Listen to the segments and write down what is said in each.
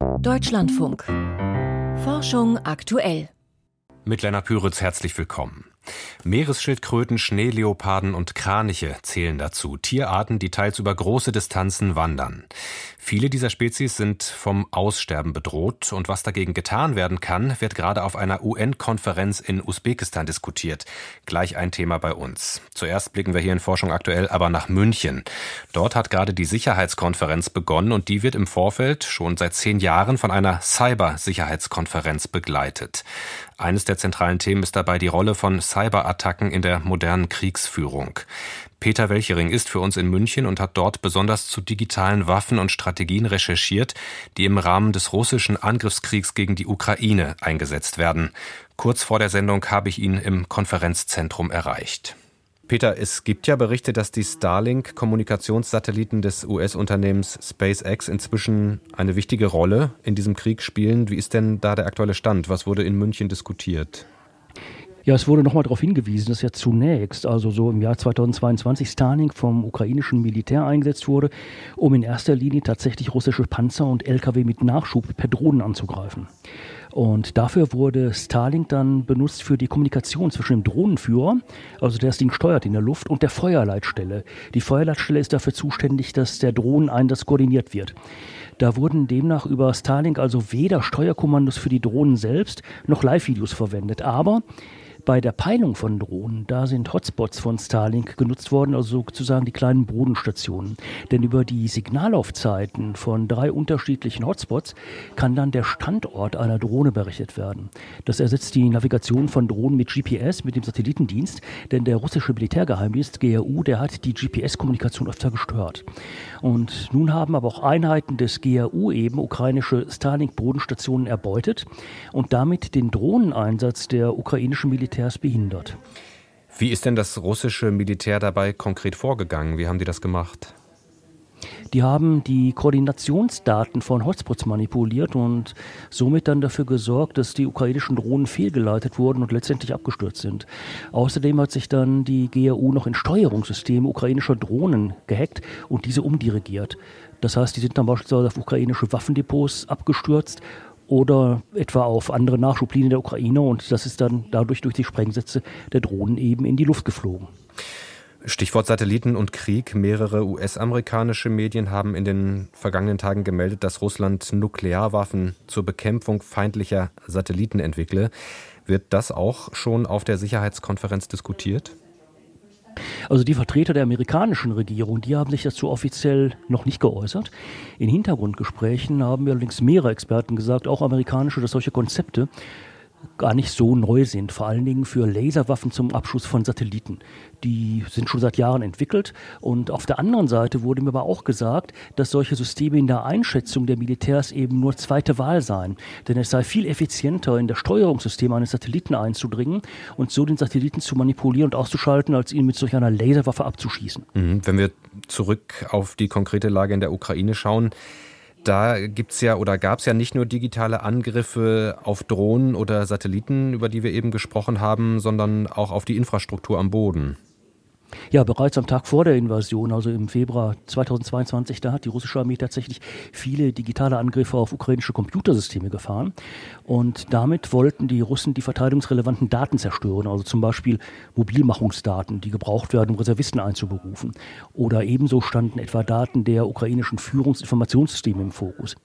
Deutschlandfunk. Forschung aktuell. Mit Lennart Püritz herzlich willkommen. Meeresschildkröten, Schneeleoparden und Kraniche zählen dazu. Tierarten, die teils über große Distanzen wandern. Viele dieser Spezies sind vom Aussterben bedroht und was dagegen getan werden kann, wird gerade auf einer UN-Konferenz in Usbekistan diskutiert. Gleich ein Thema bei uns. Zuerst blicken wir hier in Forschung aktuell aber nach München. Dort hat gerade die Sicherheitskonferenz begonnen und die wird im Vorfeld schon seit zehn Jahren von einer Cyber-Sicherheitskonferenz begleitet. Eines der zentralen Themen ist dabei die Rolle von Cyberattacken in der modernen Kriegsführung. Peter Welchering ist für uns in München und hat dort besonders zu digitalen Waffen und Strategien recherchiert, die im Rahmen des russischen Angriffskriegs gegen die Ukraine eingesetzt werden. Kurz vor der Sendung habe ich ihn im Konferenzzentrum erreicht. Peter, es gibt ja Berichte, dass die Starlink-Kommunikationssatelliten des US-Unternehmens SpaceX inzwischen eine wichtige Rolle in diesem Krieg spielen. Wie ist denn da der aktuelle Stand? Was wurde in München diskutiert? Ja, es wurde nochmal darauf hingewiesen, dass ja zunächst, also so im Jahr 2022, Starlink vom ukrainischen Militär eingesetzt wurde, um in erster Linie tatsächlich russische Panzer und Lkw mit Nachschub per Drohnen anzugreifen. Und dafür wurde Starlink dann benutzt für die Kommunikation zwischen dem Drohnenführer, also der das Ding steuert in der Luft, und der Feuerleitstelle. Die Feuerleitstelle ist dafür zuständig, dass der Drohneneinsatz koordiniert wird. Da wurden demnach über Starlink also weder Steuerkommandos für die Drohnen selbst noch Live-Videos verwendet. Aber bei der Peilung von Drohnen, da sind Hotspots von Starlink genutzt worden, also sozusagen die kleinen Bodenstationen. Denn über die Signallaufzeiten von drei unterschiedlichen Hotspots kann dann der Standort einer Drohne berechnet werden. Das ersetzt die Navigation von Drohnen mit GPS, mit dem Satellitendienst, denn der russische Militärgeheimdienst GRU, der hat die GPS-Kommunikation öfter gestört. Und nun haben aber auch Einheiten des GRU eben ukrainische Starlink-Bodenstationen erbeutet und damit den Drohneneinsatz der ukrainischen Militärs behindert. Wie ist denn das russische Militär dabei konkret vorgegangen? Wie haben die das gemacht? Die haben die Koordinationsdaten von Hotspots manipuliert und somit dann dafür gesorgt, dass die ukrainischen Drohnen fehlgeleitet wurden und letztendlich abgestürzt sind. Außerdem hat sich dann die GRU noch in Steuerungssysteme ukrainischer Drohnen gehackt und diese umdirigiert. Das heißt, die sind dann beispielsweise auf ukrainische Waffendepots abgestürzt oder etwa auf andere Nachschublinien der Ukraine und das ist dann dadurch durch die Sprengsätze der Drohnen eben in die Luft geflogen. Stichwort Satelliten und Krieg. Mehrere US-amerikanische Medien haben in den vergangenen Tagen gemeldet, dass Russland Nuklearwaffen zur Bekämpfung feindlicher Satelliten entwickle. Wird das auch schon auf der Sicherheitskonferenz diskutiert? Also die Vertreter der amerikanischen Regierung, die haben sich dazu offiziell noch nicht geäußert. In Hintergrundgesprächen haben allerdings mehrere Experten gesagt, auch amerikanische, dass solche Konzepte gar nicht so neu sind, vor allen Dingen für Laserwaffen zum Abschuss von Satelliten. Die sind schon seit Jahren entwickelt und auf der anderen Seite wurde mir aber auch gesagt, dass solche Systeme in der Einschätzung der Militärs eben nur zweite Wahl seien, denn es sei viel effizienter in das Steuerungssystem eines Satelliten einzudringen und so den Satelliten zu manipulieren und auszuschalten, als ihn mit solch einer Laserwaffe abzuschießen. Mhm. Wenn wir zurück auf die konkrete Lage in der Ukraine schauen, da gibt's ja oder gab es ja nicht nur digitale Angriffe auf Drohnen oder Satelliten, über die wir eben gesprochen haben, sondern auch auf die Infrastruktur am Boden. Ja, bereits am Tag vor der Invasion, also im Februar 2022, da hat die russische Armee tatsächlich viele digitale Angriffe auf ukrainische Computersysteme gefahren. Und damit wollten die Russen die verteidigungsrelevanten Daten zerstören, also zum Beispiel Mobilmachungsdaten, die gebraucht werden, um Reservisten einzuberufen. Oder ebenso standen etwa Daten der ukrainischen Führungsinformationssysteme im Fokus.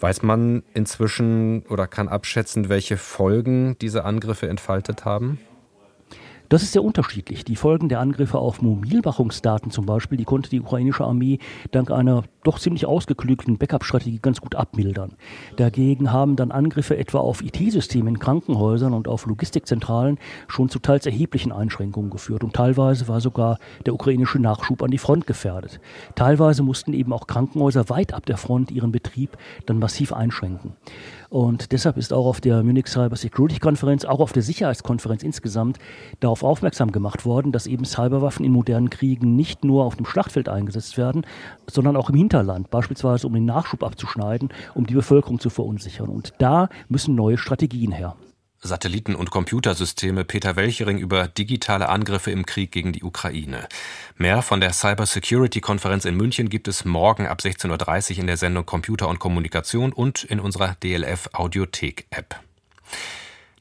Weiß man inzwischen oder kann abschätzen, welche Folgen diese Angriffe entfaltet haben? Das ist sehr unterschiedlich. Die Folgen der Angriffe auf Mobilwachungsdaten zum Beispiel, die konnte die ukrainische Armee dank einer doch ziemlich ausgeklügelten Backup-Strategie ganz gut abmildern. Dagegen haben dann Angriffe etwa auf IT-Systeme in Krankenhäusern und auf Logistikzentralen schon zu teils erheblichen Einschränkungen geführt. Und teilweise war sogar der ukrainische Nachschub an die Front gefährdet. Teilweise mussten eben auch Krankenhäuser weit ab der Front ihren Betrieb dann massiv einschränken. Und deshalb ist auch auf der Munich Cyber Security Konferenz, auch auf der Sicherheitskonferenz insgesamt, darauf aufmerksam gemacht worden, dass eben Cyberwaffen in modernen Kriegen nicht nur auf dem Schlachtfeld eingesetzt werden, sondern auch im Hinterland, beispielsweise um den Nachschub abzuschneiden, um die Bevölkerung zu verunsichern. Und da müssen neue Strategien her. Satelliten- und Computersysteme Peter Welchering über digitale Angriffe im Krieg gegen die Ukraine. Mehr von der Cybersecurity-Konferenz in München gibt es morgen ab 16.30 Uhr in der Sendung Computer und Kommunikation und in unserer DLF Audiothek-App.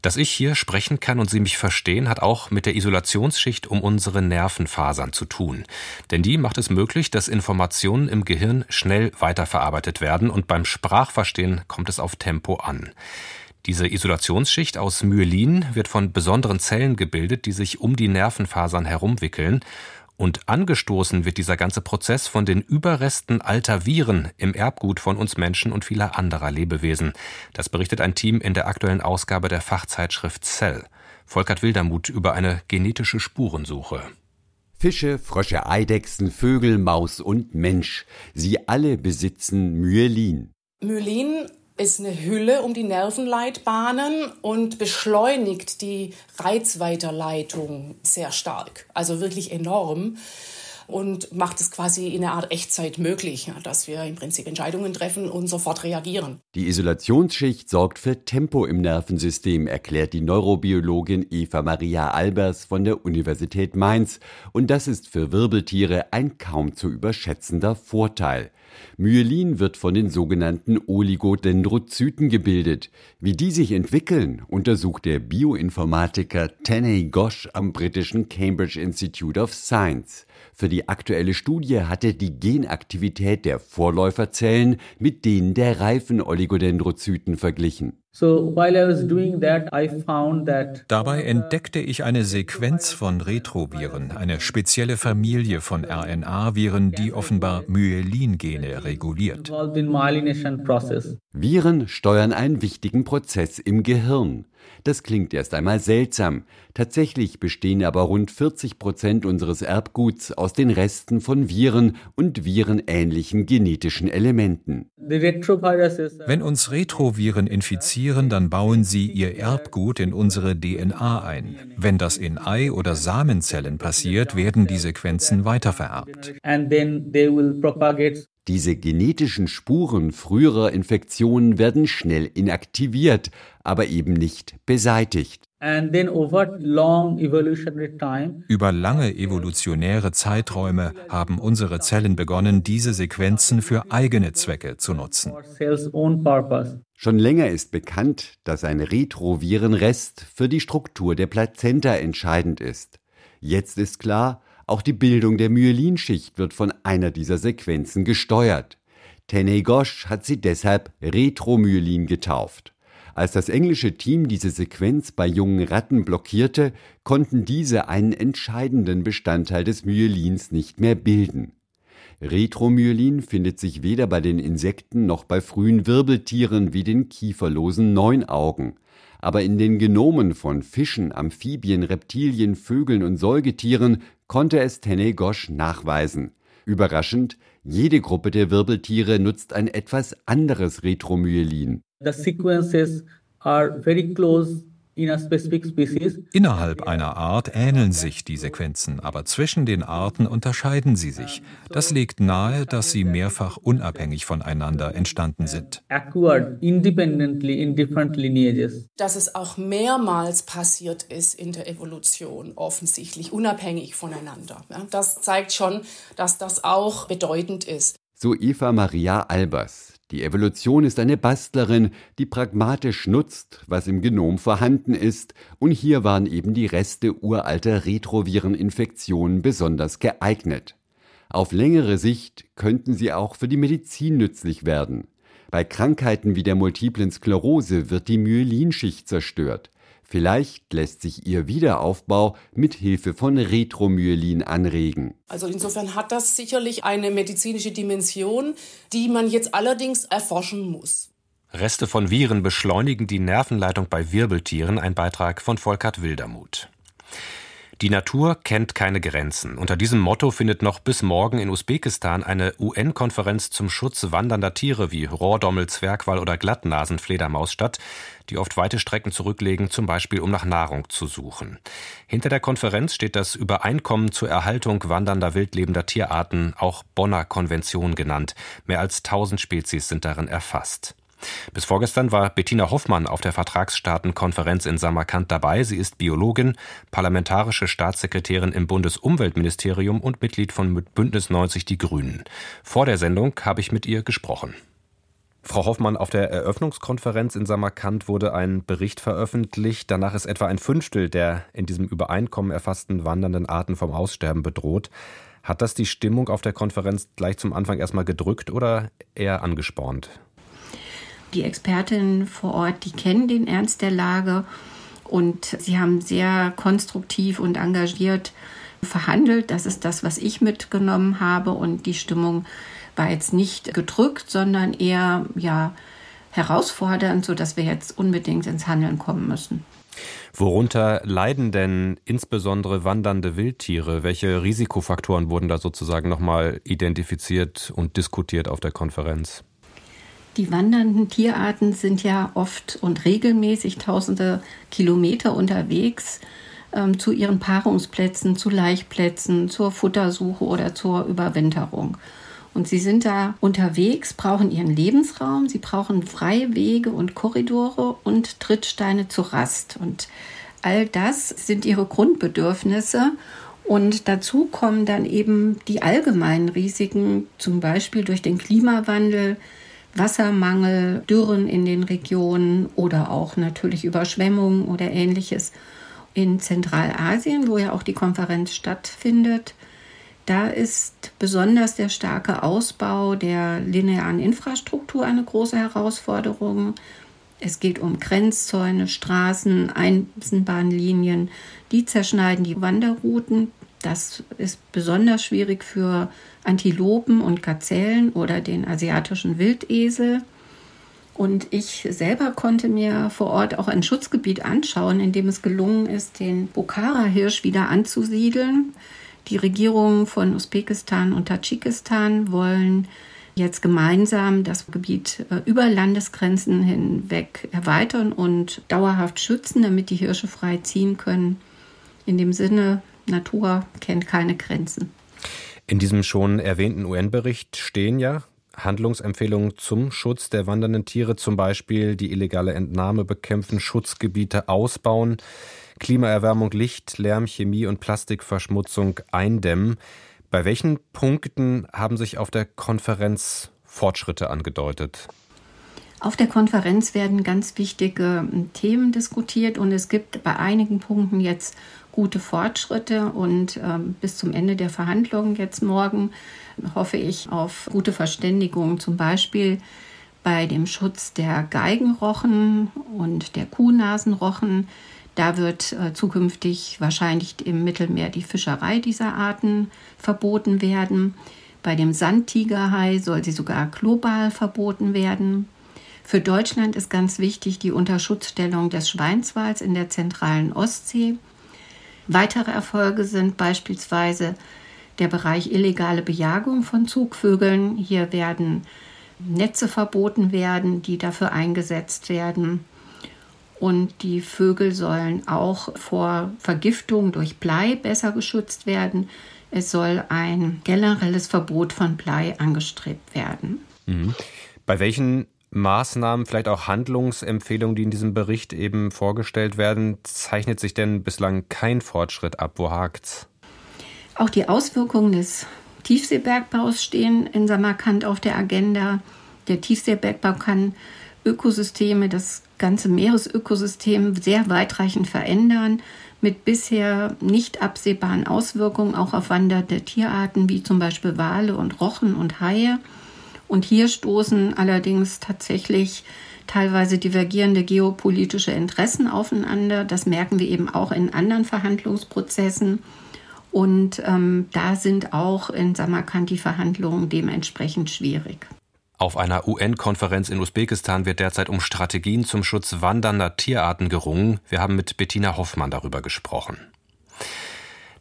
Dass ich hier sprechen kann und Sie mich verstehen, hat auch mit der Isolationsschicht um unsere Nervenfasern zu tun. Denn die macht es möglich, dass Informationen im Gehirn schnell weiterverarbeitet werden und beim Sprachverstehen kommt es auf Tempo an. Diese Isolationsschicht aus Myelin wird von besonderen Zellen gebildet, die sich um die Nervenfasern herumwickeln und angestoßen wird dieser ganze Prozess von den Überresten alter Viren im Erbgut von uns Menschen und vieler anderer Lebewesen. Das berichtet ein Team in der aktuellen Ausgabe der Fachzeitschrift Cell. Volkert Wildermuth über eine genetische Spurensuche. Fische, Frösche, Eidechsen, Vögel, Maus und Mensch. Sie alle besitzen Myelin. Myelin ist eine Hülle um die Nervenleitbahnen und beschleunigt die Reizweiterleitung sehr stark, also wirklich enorm und macht es quasi in einer Art Echtzeit möglich, dass wir im Prinzip Entscheidungen treffen und sofort reagieren. Die Isolationsschicht sorgt für Tempo im Nervensystem, erklärt die Neurobiologin Eva Maria Albers von der Universität Mainz. Und das ist für Wirbeltiere ein kaum zu überschätzender Vorteil. Myelin wird von den sogenannten Oligodendrozyten gebildet. Wie die sich entwickeln, untersucht der Bioinformatiker Tanay Ghosh am britischen Cambridge Institute of Science. Für die aktuelle Studie hat er die Genaktivität der Vorläuferzellen mit denen der reifen Oligodendrozyten verglichen. Dabei entdeckte ich eine Sequenz von Retroviren, eine spezielle Familie von RNA-Viren, die offenbar Myelin-Gene reguliert. Viren steuern einen wichtigen Prozess im Gehirn. Das klingt erst einmal seltsam. Tatsächlich bestehen aber rund 40 Prozent unseres Erbguts aus den Resten von Viren und virenähnlichen genetischen Elementen. Wenn uns Retroviren infizieren, dann bauen sie ihr Erbgut in unsere DNA ein. Wenn das in Ei- oder Samenzellen passiert, werden die Sequenzen weitervererbt. Diese genetischen Spuren früherer Infektionen werden schnell inaktiviert, aber eben nicht beseitigt. Über lange evolutionäre Zeiträume haben unsere Zellen begonnen, diese Sequenzen für eigene Zwecke zu nutzen. Schon länger ist bekannt, dass ein Retrovirenrest für die Struktur der Plazenta entscheidend ist. Jetzt ist klar, auch die Bildung der Myelinschicht wird von einer dieser Sequenzen gesteuert. Teney Ghosh hat sie deshalb Retromyelin getauft. Als das englische Team diese Sequenz bei jungen Ratten blockierte, konnten diese einen entscheidenden Bestandteil des Myelins nicht mehr bilden. Retromyelin findet sich weder bei den Insekten noch bei frühen Wirbeltieren wie den kieferlosen Neunaugen aber in den Genomen von Fischen, Amphibien, Reptilien, Vögeln und Säugetieren konnte es Tenegosch nachweisen. Überraschend, jede Gruppe der Wirbeltiere nutzt ein etwas anderes Retromyelin. The sequences are very close Innerhalb einer Art ähneln sich die Sequenzen, aber zwischen den Arten unterscheiden sie sich. Das legt nahe, dass sie mehrfach unabhängig voneinander entstanden sind. Dass es auch mehrmals passiert ist in der Evolution, offensichtlich unabhängig voneinander. Das zeigt schon, dass das auch bedeutend ist. So Eva Maria Albers. Die Evolution ist eine Bastlerin, die pragmatisch nutzt, was im Genom vorhanden ist, und hier waren eben die Reste uralter Retrovireninfektionen besonders geeignet. Auf längere Sicht könnten sie auch für die Medizin nützlich werden. Bei Krankheiten wie der multiplen Sklerose wird die Myelinschicht zerstört. Vielleicht lässt sich ihr Wiederaufbau mit Hilfe von Retromyelin anregen. Also insofern hat das sicherlich eine medizinische Dimension, die man jetzt allerdings erforschen muss. Reste von Viren beschleunigen die Nervenleitung bei Wirbeltieren, ein Beitrag von Volkert Wildermuth. Die Natur kennt keine Grenzen. Unter diesem Motto findet noch bis morgen in Usbekistan eine UN-Konferenz zum Schutz wandernder Tiere wie Rohrdommel, Zwergwall oder Glattnasenfledermaus statt, die oft weite Strecken zurücklegen, zum Beispiel um nach Nahrung zu suchen. Hinter der Konferenz steht das Übereinkommen zur Erhaltung wandernder wildlebender Tierarten, auch Bonner Konvention genannt. Mehr als tausend Spezies sind darin erfasst. Bis vorgestern war Bettina Hoffmann auf der Vertragsstaatenkonferenz in Samarkand dabei. Sie ist Biologin, parlamentarische Staatssekretärin im Bundesumweltministerium und Mitglied von Bündnis 90 Die Grünen. Vor der Sendung habe ich mit ihr gesprochen. Frau Hoffmann, auf der Eröffnungskonferenz in Samarkand wurde ein Bericht veröffentlicht. Danach ist etwa ein Fünftel der in diesem Übereinkommen erfassten wandernden Arten vom Aussterben bedroht. Hat das die Stimmung auf der Konferenz gleich zum Anfang erstmal gedrückt oder eher angespornt? Die Expertinnen vor Ort, die kennen den Ernst der Lage und sie haben sehr konstruktiv und engagiert verhandelt. Das ist das, was ich mitgenommen habe und die Stimmung war jetzt nicht gedrückt, sondern eher ja herausfordernd, sodass wir jetzt unbedingt ins Handeln kommen müssen. Worunter leiden denn insbesondere wandernde Wildtiere? Welche Risikofaktoren wurden da sozusagen nochmal identifiziert und diskutiert auf der Konferenz? Die wandernden Tierarten sind ja oft und regelmäßig tausende Kilometer unterwegs ähm, zu ihren Paarungsplätzen, zu Laichplätzen, zur Futtersuche oder zur Überwinterung. Und sie sind da unterwegs, brauchen ihren Lebensraum, sie brauchen freie Wege und Korridore und Trittsteine zur Rast. Und all das sind ihre Grundbedürfnisse. Und dazu kommen dann eben die allgemeinen Risiken, zum Beispiel durch den Klimawandel, Wassermangel, Dürren in den Regionen oder auch natürlich Überschwemmungen oder ähnliches. In Zentralasien, wo ja auch die Konferenz stattfindet, da ist besonders der starke Ausbau der linearen Infrastruktur eine große Herausforderung. Es geht um Grenzzäune, Straßen, Eisenbahnlinien, die zerschneiden die Wanderrouten. Das ist besonders schwierig für Antilopen und Gazellen oder den asiatischen Wildesel. Und ich selber konnte mir vor Ort auch ein Schutzgebiet anschauen, in dem es gelungen ist, den Bokhara-Hirsch wieder anzusiedeln. Die Regierungen von Usbekistan und Tadschikistan wollen jetzt gemeinsam das Gebiet äh, über Landesgrenzen hinweg erweitern und dauerhaft schützen, damit die Hirsche frei ziehen können. In dem Sinne, Natur kennt keine Grenzen. In diesem schon erwähnten UN-Bericht stehen ja Handlungsempfehlungen zum Schutz der wandernden Tiere, zum Beispiel die illegale Entnahme bekämpfen, Schutzgebiete ausbauen, Klimaerwärmung, Licht, Lärm, Chemie und Plastikverschmutzung eindämmen. Bei welchen Punkten haben sich auf der Konferenz Fortschritte angedeutet? Auf der Konferenz werden ganz wichtige Themen diskutiert und es gibt bei einigen Punkten jetzt gute Fortschritte und ähm, bis zum Ende der Verhandlungen jetzt morgen hoffe ich auf gute Verständigung, zum Beispiel bei dem Schutz der Geigenrochen und der Kuhnasenrochen. Da wird äh, zukünftig wahrscheinlich im Mittelmeer die Fischerei dieser Arten verboten werden. Bei dem Sandtigerhai soll sie sogar global verboten werden. Für Deutschland ist ganz wichtig die Unterschutzstellung des Schweinswals in der zentralen Ostsee. Weitere Erfolge sind beispielsweise der Bereich illegale Bejagung von Zugvögeln. Hier werden Netze verboten werden, die dafür eingesetzt werden. Und die Vögel sollen auch vor Vergiftung durch Blei besser geschützt werden. Es soll ein generelles Verbot von Blei angestrebt werden. Mhm. Bei welchen Maßnahmen, vielleicht auch Handlungsempfehlungen, die in diesem Bericht eben vorgestellt werden, zeichnet sich denn bislang kein Fortschritt ab? Wo hakt's? Auch die Auswirkungen des Tiefseebergbaus stehen in Samarkand auf der Agenda. Der Tiefseebergbau kann Ökosysteme, das ganze Meeresökosystem sehr weitreichend verändern, mit bisher nicht absehbaren Auswirkungen auch auf wandernde Tierarten wie zum Beispiel Wale und Rochen und Haie. Und hier stoßen allerdings tatsächlich teilweise divergierende geopolitische Interessen aufeinander. Das merken wir eben auch in anderen Verhandlungsprozessen. Und ähm, da sind auch in Samarkand die Verhandlungen dementsprechend schwierig. Auf einer UN-Konferenz in Usbekistan wird derzeit um Strategien zum Schutz wandernder Tierarten gerungen. Wir haben mit Bettina Hoffmann darüber gesprochen.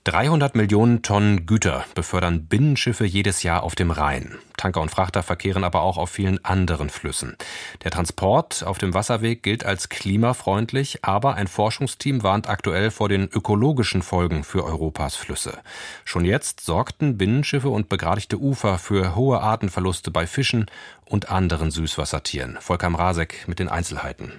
300 Millionen Tonnen Güter befördern Binnenschiffe jedes Jahr auf dem Rhein. Tanker und Frachter verkehren aber auch auf vielen anderen Flüssen. Der Transport auf dem Wasserweg gilt als klimafreundlich, aber ein Forschungsteam warnt aktuell vor den ökologischen Folgen für Europas Flüsse. Schon jetzt sorgten Binnenschiffe und begradigte Ufer für hohe Artenverluste bei Fischen und anderen Süßwassertieren. Volker Mrazek mit den Einzelheiten.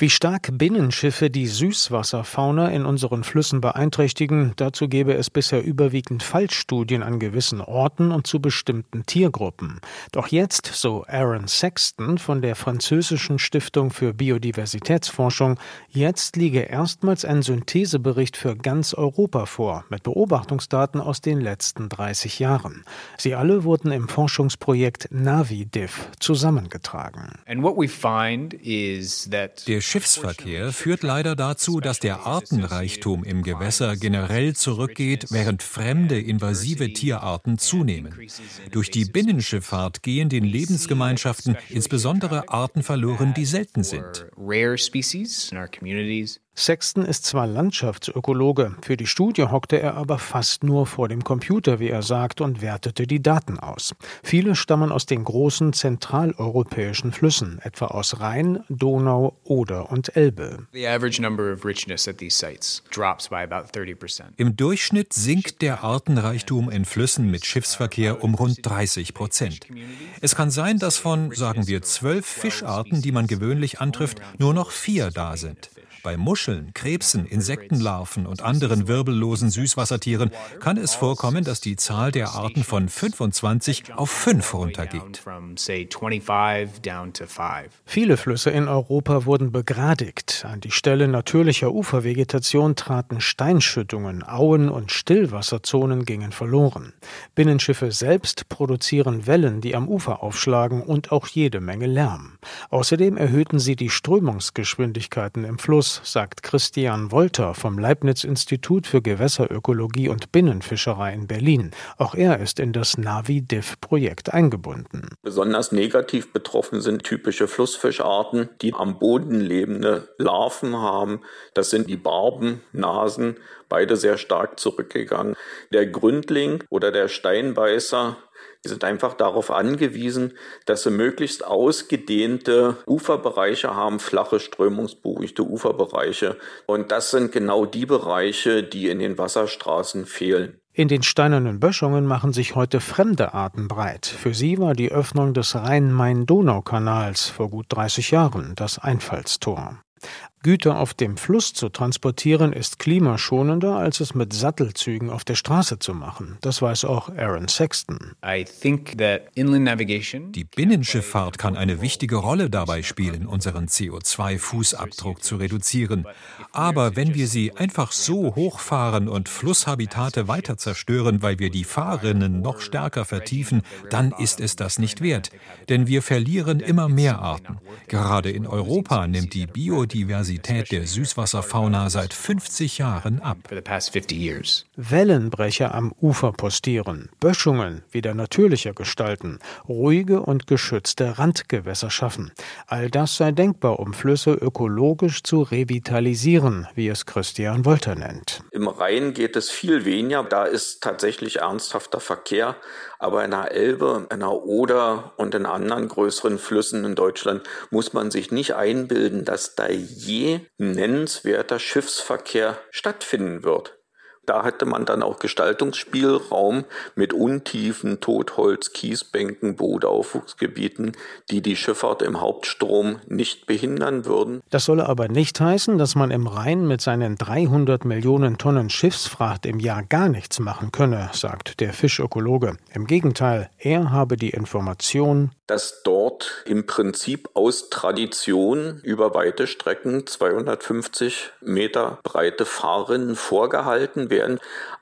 Wie stark Binnenschiffe die Süßwasserfauna in unseren Flüssen beeinträchtigen, dazu gäbe es bisher überwiegend Fallstudien an gewissen Orten und zu bestimmten Tiergruppen. Doch jetzt, so Aaron Sexton von der französischen Stiftung für Biodiversitätsforschung, jetzt liege erstmals ein Synthesebericht für ganz Europa vor, mit Beobachtungsdaten aus den letzten 30 Jahren. Sie alle wurden im Forschungsprojekt NaviDiff zusammengetragen. And what we find is that der Schiffsverkehr führt leider dazu, dass der Artenreichtum im Gewässer generell zurückgeht, während fremde invasive Tierarten zunehmen. Durch die Binnenschifffahrt gehen den Lebensgemeinschaften insbesondere Arten verloren, die selten sind. Sexton ist zwar Landschaftsökologe, für die Studie hockte er aber fast nur vor dem Computer, wie er sagt, und wertete die Daten aus. Viele stammen aus den großen zentraleuropäischen Flüssen, etwa aus Rhein, Donau, Oder und Elbe. Im Durchschnitt sinkt der Artenreichtum in Flüssen mit Schiffsverkehr um rund 30 Prozent. Es kann sein, dass von, sagen wir, zwölf Fischarten, die man gewöhnlich antrifft, nur noch vier da sind. Bei Muscheln, Krebsen, Insektenlarven und anderen wirbellosen Süßwassertieren kann es vorkommen, dass die Zahl der Arten von 25 auf 5 runtergeht. Viele Flüsse in Europa wurden begradigt. An die Stelle natürlicher Ufervegetation traten Steinschüttungen, Auen und Stillwasserzonen gingen verloren. Binnenschiffe selbst produzieren Wellen, die am Ufer aufschlagen und auch jede Menge Lärm. Außerdem erhöhten sie die Strömungsgeschwindigkeiten im Fluss sagt Christian Wolter vom Leibniz-Institut für Gewässerökologie und Binnenfischerei in Berlin. Auch er ist in das Navi-Diff-Projekt eingebunden. Besonders negativ betroffen sind typische Flussfischarten, die am Boden lebende Larven haben. Das sind die Barben, Nasen, beide sehr stark zurückgegangen. Der Gründling oder der Steinbeißer Sie sind einfach darauf angewiesen, dass sie möglichst ausgedehnte Uferbereiche haben, flache, strömungsberuhigte Uferbereiche. Und das sind genau die Bereiche, die in den Wasserstraßen fehlen. In den steinernen Böschungen machen sich heute fremde Arten breit. Für sie war die Öffnung des Rhein-Main-Donau-Kanals vor gut 30 Jahren das Einfallstor. Güter auf dem Fluss zu transportieren ist klimaschonender, als es mit Sattelzügen auf der Straße zu machen. Das weiß auch Aaron Sexton. Die Binnenschifffahrt kann eine wichtige Rolle dabei spielen, unseren CO2-Fußabdruck zu reduzieren. Aber wenn wir sie einfach so hochfahren und Flusshabitate weiter zerstören, weil wir die Fahrrinnen noch stärker vertiefen, dann ist es das nicht wert. Denn wir verlieren immer mehr Arten. Gerade in Europa nimmt die Biodiversität Diversität der Süßwasserfauna seit 50 Jahren ab. Wellenbrecher am Ufer postieren, Böschungen wieder natürlicher gestalten, ruhige und geschützte Randgewässer schaffen. All das sei denkbar, um Flüsse ökologisch zu revitalisieren, wie es Christian Wolter nennt. Im Rhein geht es viel weniger, da ist tatsächlich ernsthafter Verkehr. Aber in der Elbe, in der Oder und in anderen größeren Flüssen in Deutschland muss man sich nicht einbilden, dass da je nennenswerter Schiffsverkehr stattfinden wird. Da hätte man dann auch Gestaltungsspielraum mit Untiefen, Totholz, Kiesbänken, Bootaufwuchsgebieten, die die Schifffahrt im Hauptstrom nicht behindern würden. Das solle aber nicht heißen, dass man im Rhein mit seinen 300 Millionen Tonnen Schiffsfracht im Jahr gar nichts machen könne, sagt der Fischökologe. Im Gegenteil, er habe die Information, dass dort im Prinzip aus Tradition über weite Strecken 250 Meter breite Fahrrinnen vorgehalten werden,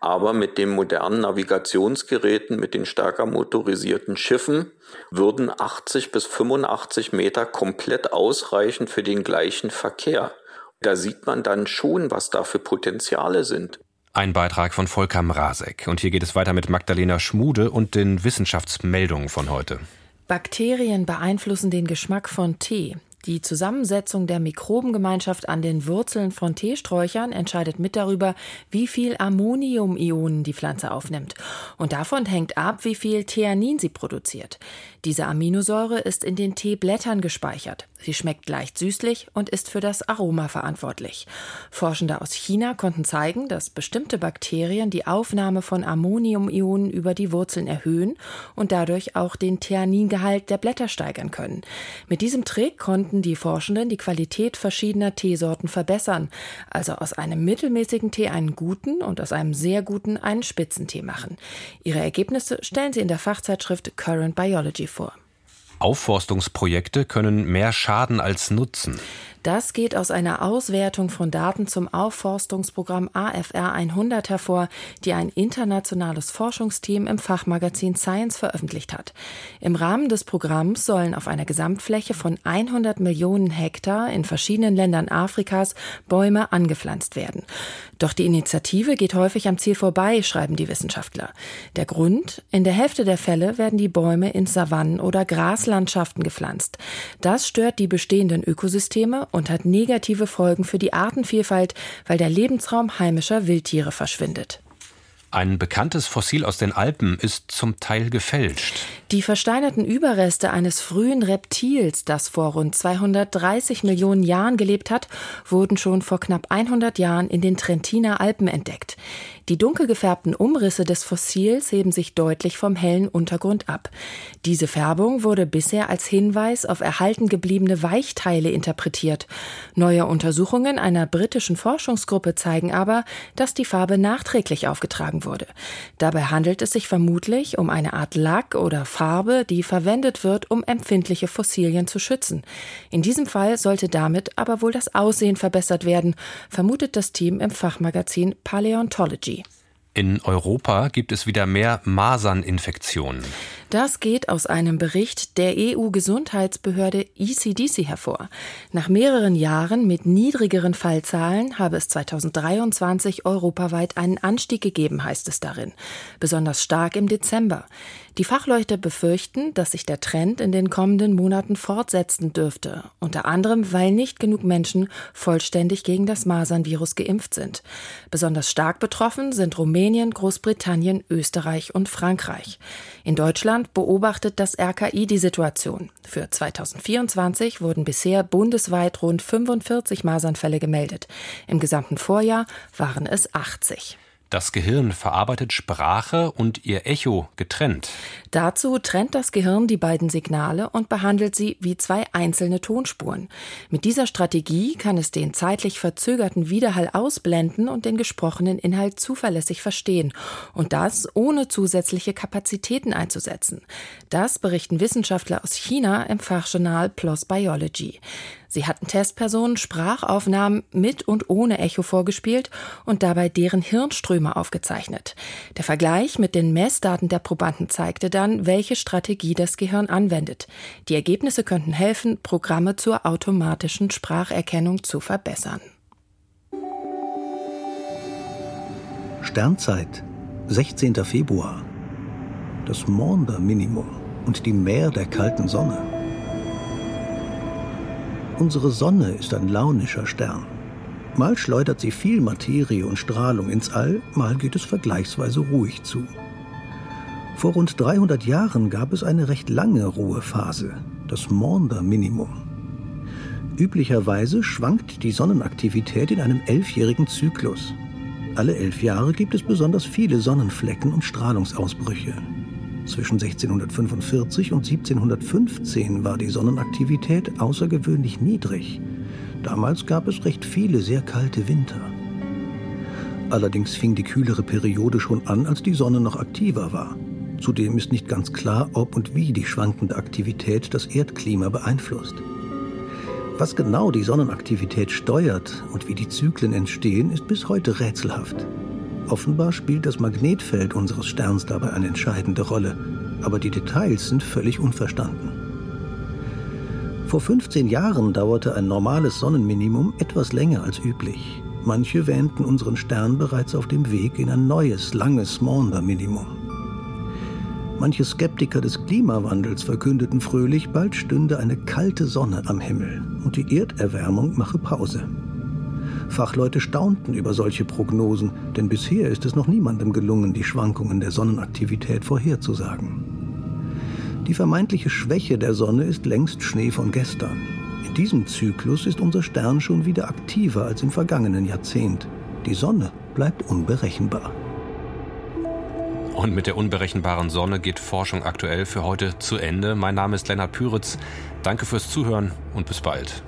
aber mit den modernen Navigationsgeräten, mit den stärker motorisierten Schiffen, würden 80 bis 85 Meter komplett ausreichen für den gleichen Verkehr. Da sieht man dann schon, was da für Potenziale sind. Ein Beitrag von Volker Mrazek. Und hier geht es weiter mit Magdalena Schmude und den Wissenschaftsmeldungen von heute. Bakterien beeinflussen den Geschmack von Tee. Die Zusammensetzung der Mikrobengemeinschaft an den Wurzeln von Teesträuchern entscheidet mit darüber, wie viel Ammoniumionen die Pflanze aufnimmt. Und davon hängt ab, wie viel Theanin sie produziert. Diese Aminosäure ist in den Teeblättern gespeichert. Sie schmeckt leicht süßlich und ist für das Aroma verantwortlich. Forschende aus China konnten zeigen, dass bestimmte Bakterien die Aufnahme von Ammoniumionen über die Wurzeln erhöhen und dadurch auch den Theaningehalt der Blätter steigern können. Mit diesem Trick konnten die Forschenden die Qualität verschiedener Teesorten verbessern, also aus einem mittelmäßigen Tee einen guten und aus einem sehr guten einen Spitzentee machen. Ihre Ergebnisse stellen sie in der Fachzeitschrift Current Biology vor. Aufforstungsprojekte können mehr schaden als nutzen. Das geht aus einer Auswertung von Daten zum Aufforstungsprogramm AFR 100 hervor, die ein internationales Forschungsteam im Fachmagazin Science veröffentlicht hat. Im Rahmen des Programms sollen auf einer Gesamtfläche von 100 Millionen Hektar in verschiedenen Ländern Afrikas Bäume angepflanzt werden. Doch die Initiative geht häufig am Ziel vorbei, schreiben die Wissenschaftler. Der Grund? In der Hälfte der Fälle werden die Bäume in Savannen oder Graslandschaften gepflanzt. Das stört die bestehenden Ökosysteme und hat negative Folgen für die Artenvielfalt, weil der Lebensraum heimischer Wildtiere verschwindet. Ein bekanntes Fossil aus den Alpen ist zum Teil gefälscht. Die versteinerten Überreste eines frühen Reptils, das vor rund 230 Millionen Jahren gelebt hat, wurden schon vor knapp 100 Jahren in den Trentiner Alpen entdeckt. Die dunkel gefärbten Umrisse des Fossils heben sich deutlich vom hellen Untergrund ab. Diese Färbung wurde bisher als Hinweis auf erhalten gebliebene Weichteile interpretiert. Neue Untersuchungen einer britischen Forschungsgruppe zeigen aber, dass die Farbe nachträglich aufgetragen wurde. Dabei handelt es sich vermutlich um eine Art Lack oder Farbe, die verwendet wird, um empfindliche Fossilien zu schützen. In diesem Fall sollte damit aber wohl das Aussehen verbessert werden, vermutet das Team im Fachmagazin Paleontology. In Europa gibt es wieder mehr Maserninfektionen. Das geht aus einem Bericht der EU-Gesundheitsbehörde ECDC hervor. Nach mehreren Jahren mit niedrigeren Fallzahlen habe es 2023 europaweit einen Anstieg gegeben, heißt es darin. Besonders stark im Dezember. Die Fachleute befürchten, dass sich der Trend in den kommenden Monaten fortsetzen dürfte, unter anderem weil nicht genug Menschen vollständig gegen das Masernvirus geimpft sind. Besonders stark betroffen sind Rumänien, Großbritannien, Österreich und Frankreich. In Deutschland beobachtet das RKI die Situation. Für 2024 wurden bisher bundesweit rund 45 Masernfälle gemeldet. Im gesamten Vorjahr waren es 80. Das Gehirn verarbeitet Sprache und ihr Echo getrennt. Dazu trennt das Gehirn die beiden Signale und behandelt sie wie zwei einzelne Tonspuren. Mit dieser Strategie kann es den zeitlich verzögerten Widerhall ausblenden und den gesprochenen Inhalt zuverlässig verstehen. Und das ohne zusätzliche Kapazitäten einzusetzen. Das berichten Wissenschaftler aus China im Fachjournal PLOS Biology. Sie hatten Testpersonen Sprachaufnahmen mit und ohne Echo vorgespielt und dabei deren Hirnströme aufgezeichnet. Der Vergleich mit den Messdaten der Probanden zeigte dann, welche Strategie das Gehirn anwendet. Die Ergebnisse könnten helfen, Programme zur automatischen Spracherkennung zu verbessern. Sternzeit, 16. Februar. Das Maunder-Minimum und die Meer der kalten Sonne. Unsere Sonne ist ein launischer Stern. Mal schleudert sie viel Materie und Strahlung ins All, mal geht es vergleichsweise ruhig zu. Vor rund 300 Jahren gab es eine recht lange Ruhephase, das Maunder-Minimum. Üblicherweise schwankt die Sonnenaktivität in einem elfjährigen Zyklus. Alle elf Jahre gibt es besonders viele Sonnenflecken und Strahlungsausbrüche. Zwischen 1645 und 1715 war die Sonnenaktivität außergewöhnlich niedrig. Damals gab es recht viele sehr kalte Winter. Allerdings fing die kühlere Periode schon an, als die Sonne noch aktiver war. Zudem ist nicht ganz klar, ob und wie die schwankende Aktivität das Erdklima beeinflusst. Was genau die Sonnenaktivität steuert und wie die Zyklen entstehen, ist bis heute rätselhaft. Offenbar spielt das Magnetfeld unseres Sterns dabei eine entscheidende Rolle, aber die Details sind völlig unverstanden. Vor 15 Jahren dauerte ein normales Sonnenminimum etwas länger als üblich. Manche wähnten unseren Stern bereits auf dem Weg in ein neues, langes Maunder-Minimum. Manche Skeptiker des Klimawandels verkündeten fröhlich, bald stünde eine kalte Sonne am Himmel und die Erderwärmung mache Pause. Fachleute staunten über solche Prognosen, denn bisher ist es noch niemandem gelungen, die Schwankungen der Sonnenaktivität vorherzusagen. Die vermeintliche Schwäche der Sonne ist längst Schnee von gestern. In diesem Zyklus ist unser Stern schon wieder aktiver als im vergangenen Jahrzehnt. Die Sonne bleibt unberechenbar. Und mit der unberechenbaren Sonne geht Forschung aktuell für heute zu Ende. Mein Name ist Lennart Püritz. Danke fürs Zuhören und bis bald.